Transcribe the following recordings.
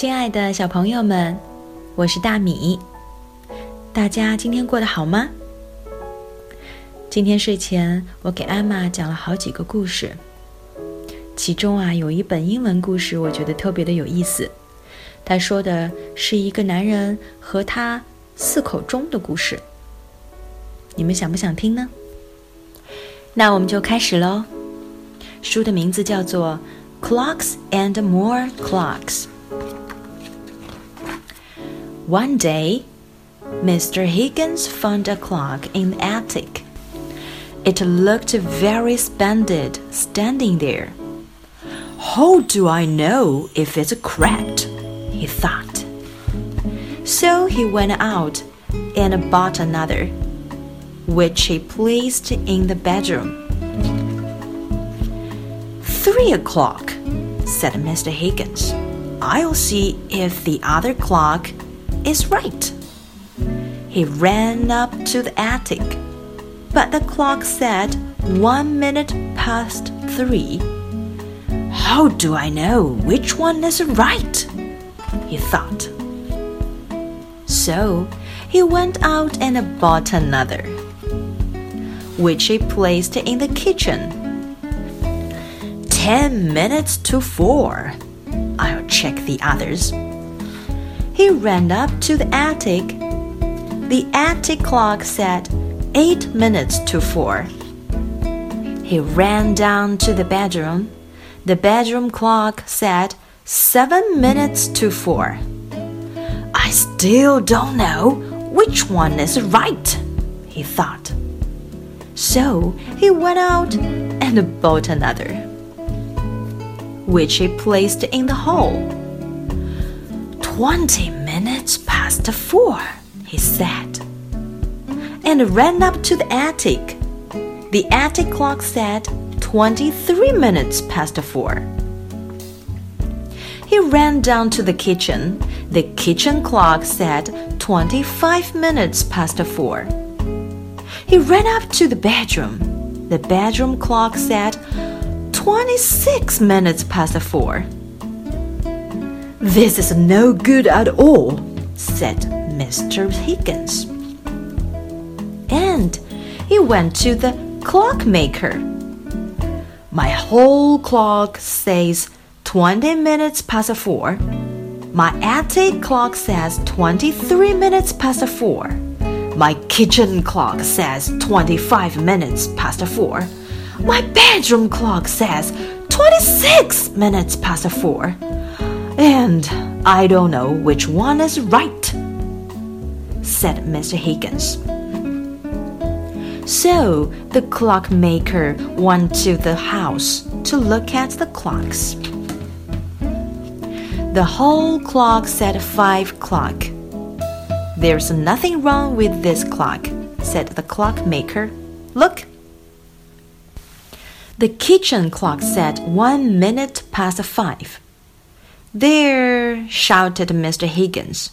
亲爱的小朋友们，我是大米。大家今天过得好吗？今天睡前，我给艾玛讲了好几个故事，其中啊有一本英文故事，我觉得特别的有意思。他说的是一个男人和他四口钟的故事。你们想不想听呢？那我们就开始喽。书的名字叫做《Clocks and More Clocks》。One day, Mr. Higgins found a clock in the attic. It looked very splendid standing there. How do I know if it's correct? he thought. So he went out and bought another, which he placed in the bedroom. Three o'clock, said Mr. Higgins. I'll see if the other clock is right. He ran up to the attic, but the clock said one minute past three. How do I know which one is right? he thought. So he went out and bought another, which he placed in the kitchen. Ten minutes to four. I'll check the others. He ran up to the attic. The attic clock said eight minutes to four. He ran down to the bedroom. The bedroom clock said seven minutes to four. I still don't know which one is right, he thought. So he went out and bought another, which he placed in the hall. Twenty minutes past four, he said, and ran up to the attic. The attic clock said twenty-three minutes past four. He ran down to the kitchen. The kitchen clock said 25 minutes past four. He ran up to the bedroom. The bedroom clock said 26 minutes past four. This is no good at all, said Mr. Higgins. And he went to the clockmaker. My whole clock says 20 minutes past 4. My attic clock says 23 minutes past 4. My kitchen clock says 25 minutes past 4. My bedroom clock says 26 minutes past 4. And I don't know which one is right, said Mr. Higgins. So the clockmaker went to the house to look at the clocks. The whole clock said five o'clock. There's nothing wrong with this clock, said the clockmaker. Look. The kitchen clock said one minute past five. There, shouted Mr. Higgins.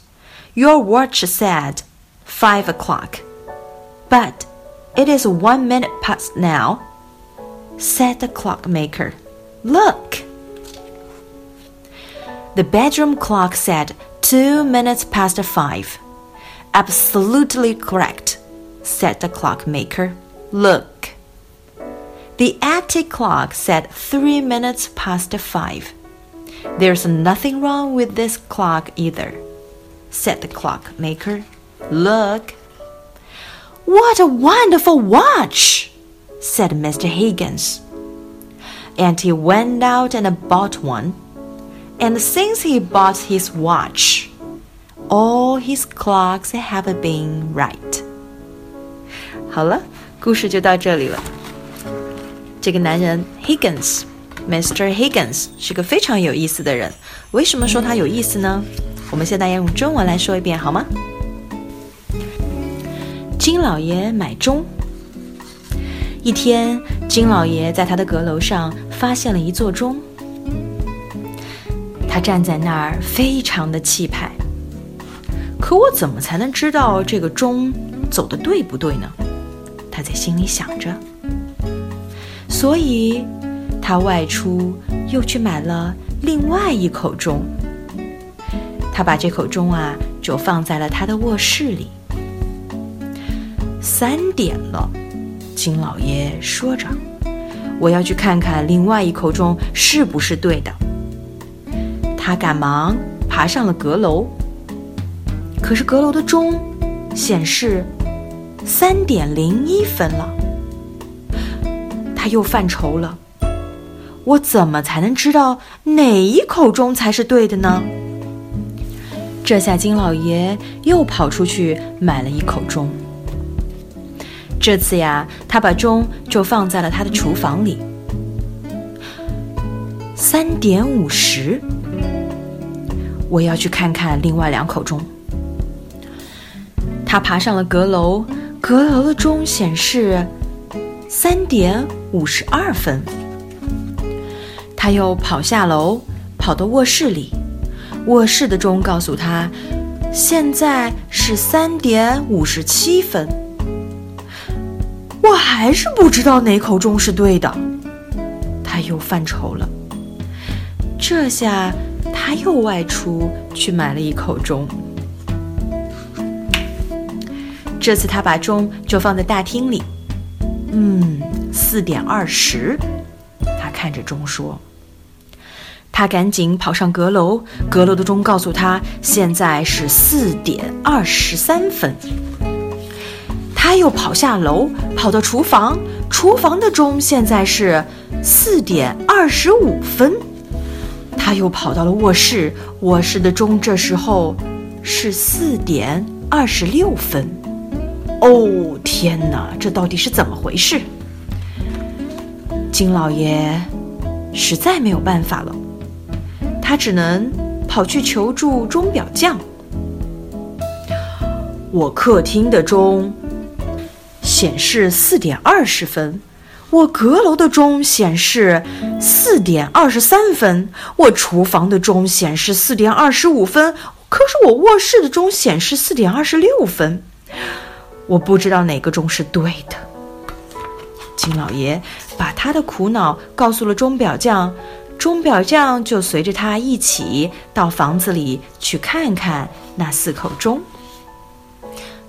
Your watch said five o'clock. But it is one minute past now, said the clockmaker. Look. The bedroom clock said two minutes past five. Absolutely correct, said the clockmaker. Look. The attic clock said three minutes past five. There's nothing wrong with this clock either, said the clockmaker. Look. What a wonderful watch, said Mr. Higgins. And he went out and bought one and since he bought his watch, all his clocks have been right. 好了，故事就到这里了。这个男人 Mr. Higgins 是个非常有意思的人。为什么说他有意思呢？我们现在要用中文来说一遍好吗？金老爷买钟。一天，金老爷在他的阁楼上发现了一座钟。他站在那儿，非常的气派。可我怎么才能知道这个钟走的对不对呢？他在心里想着。所以，他外出又去买了另外一口钟。他把这口钟啊就放在了他的卧室里。三点了，金老爷说着：“我要去看看另外一口钟是不是对的。”他赶忙爬上了阁楼，可是阁楼的钟显示三点零一分了。他又犯愁了：“我怎么才能知道哪一口钟才是对的呢？”这下金老爷又跑出去买了一口钟。这次呀，他把钟就放在了他的厨房里。三点五十，我要去看看另外两口钟。他爬上了阁楼，阁楼的钟显示三点五十二分。他又跑下楼，跑到卧室里。卧室的钟告诉他，现在是三点五十七分。我还是不知道哪口钟是对的，他又犯愁了。这下他又外出去买了一口钟。这次他把钟就放在大厅里。嗯，四点二十。看着钟说。他赶紧跑上阁楼，阁楼的钟告诉他现在是四点二十三分。他又跑下楼，跑到厨房，厨房的钟现在是四点二十五分。他又跑到了卧室，卧室的钟这时候是四点二十六分。哦，天哪，这到底是怎么回事？金老爷实在没有办法了。他只能跑去求助钟表匠。我客厅的钟显示四点二十分，我阁楼的钟显示四点二十三分，我厨房的钟显示四点二十五分，可是我卧室的钟显示四点二十六分。我不知道哪个钟是对的。金老爷把他的苦恼告诉了钟表匠。钟表匠就随着他一起到房子里去看看那四口钟。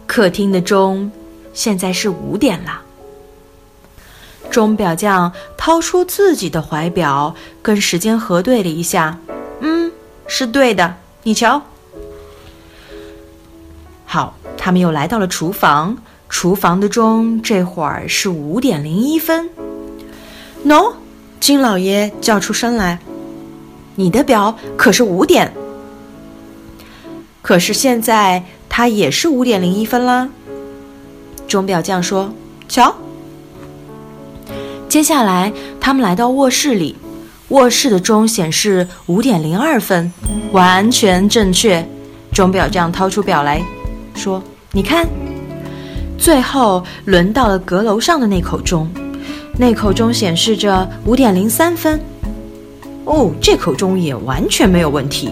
客厅的钟现在是五点了。钟表匠掏出自己的怀表，跟时间核对了一下，嗯，是对的。你瞧，好，他们又来到了厨房，厨房的钟这会儿是五点零一分。喏。金老爷叫出声来：“你的表可是五点，可是现在它也是五点零一分啦。”钟表匠说：“瞧。”接下来，他们来到卧室里，卧室的钟显示五点零二分，完全正确。钟表匠掏出表来说：“你看。”最后轮到了阁楼上的那口钟。那口钟显示着五点零三分，哦，这口钟也完全没有问题。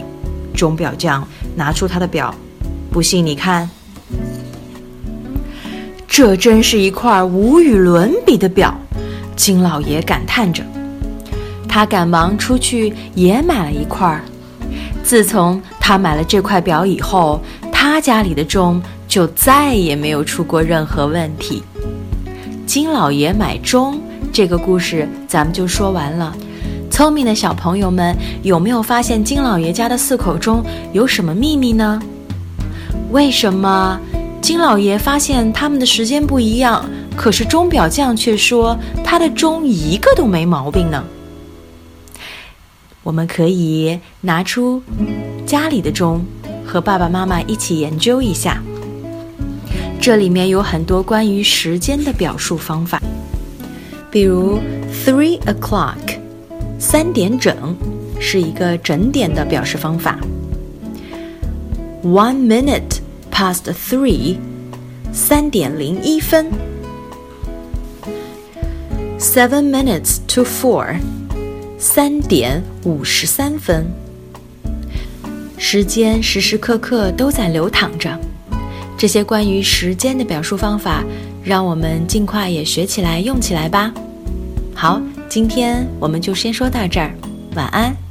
钟表匠拿出他的表，不信你看，这真是一块无与伦比的表。金老爷感叹着，他赶忙出去也买了一块。自从他买了这块表以后，他家里的钟就再也没有出过任何问题。金老爷买钟。这个故事咱们就说完了。聪明的小朋友们，有没有发现金老爷家的四口钟有什么秘密呢？为什么金老爷发现他们的时间不一样，可是钟表匠却说他的钟一个都没毛病呢？我们可以拿出家里的钟，和爸爸妈妈一起研究一下。这里面有很多关于时间的表述方法。比如，three o'clock，三点整，是一个整点的表示方法。One minute past three，三点零一分。Seven minutes to four，三点五十三分。时间时时刻刻都在流淌着。这些关于时间的表述方法，让我们尽快也学起来、用起来吧。好，今天我们就先说到这儿，晚安。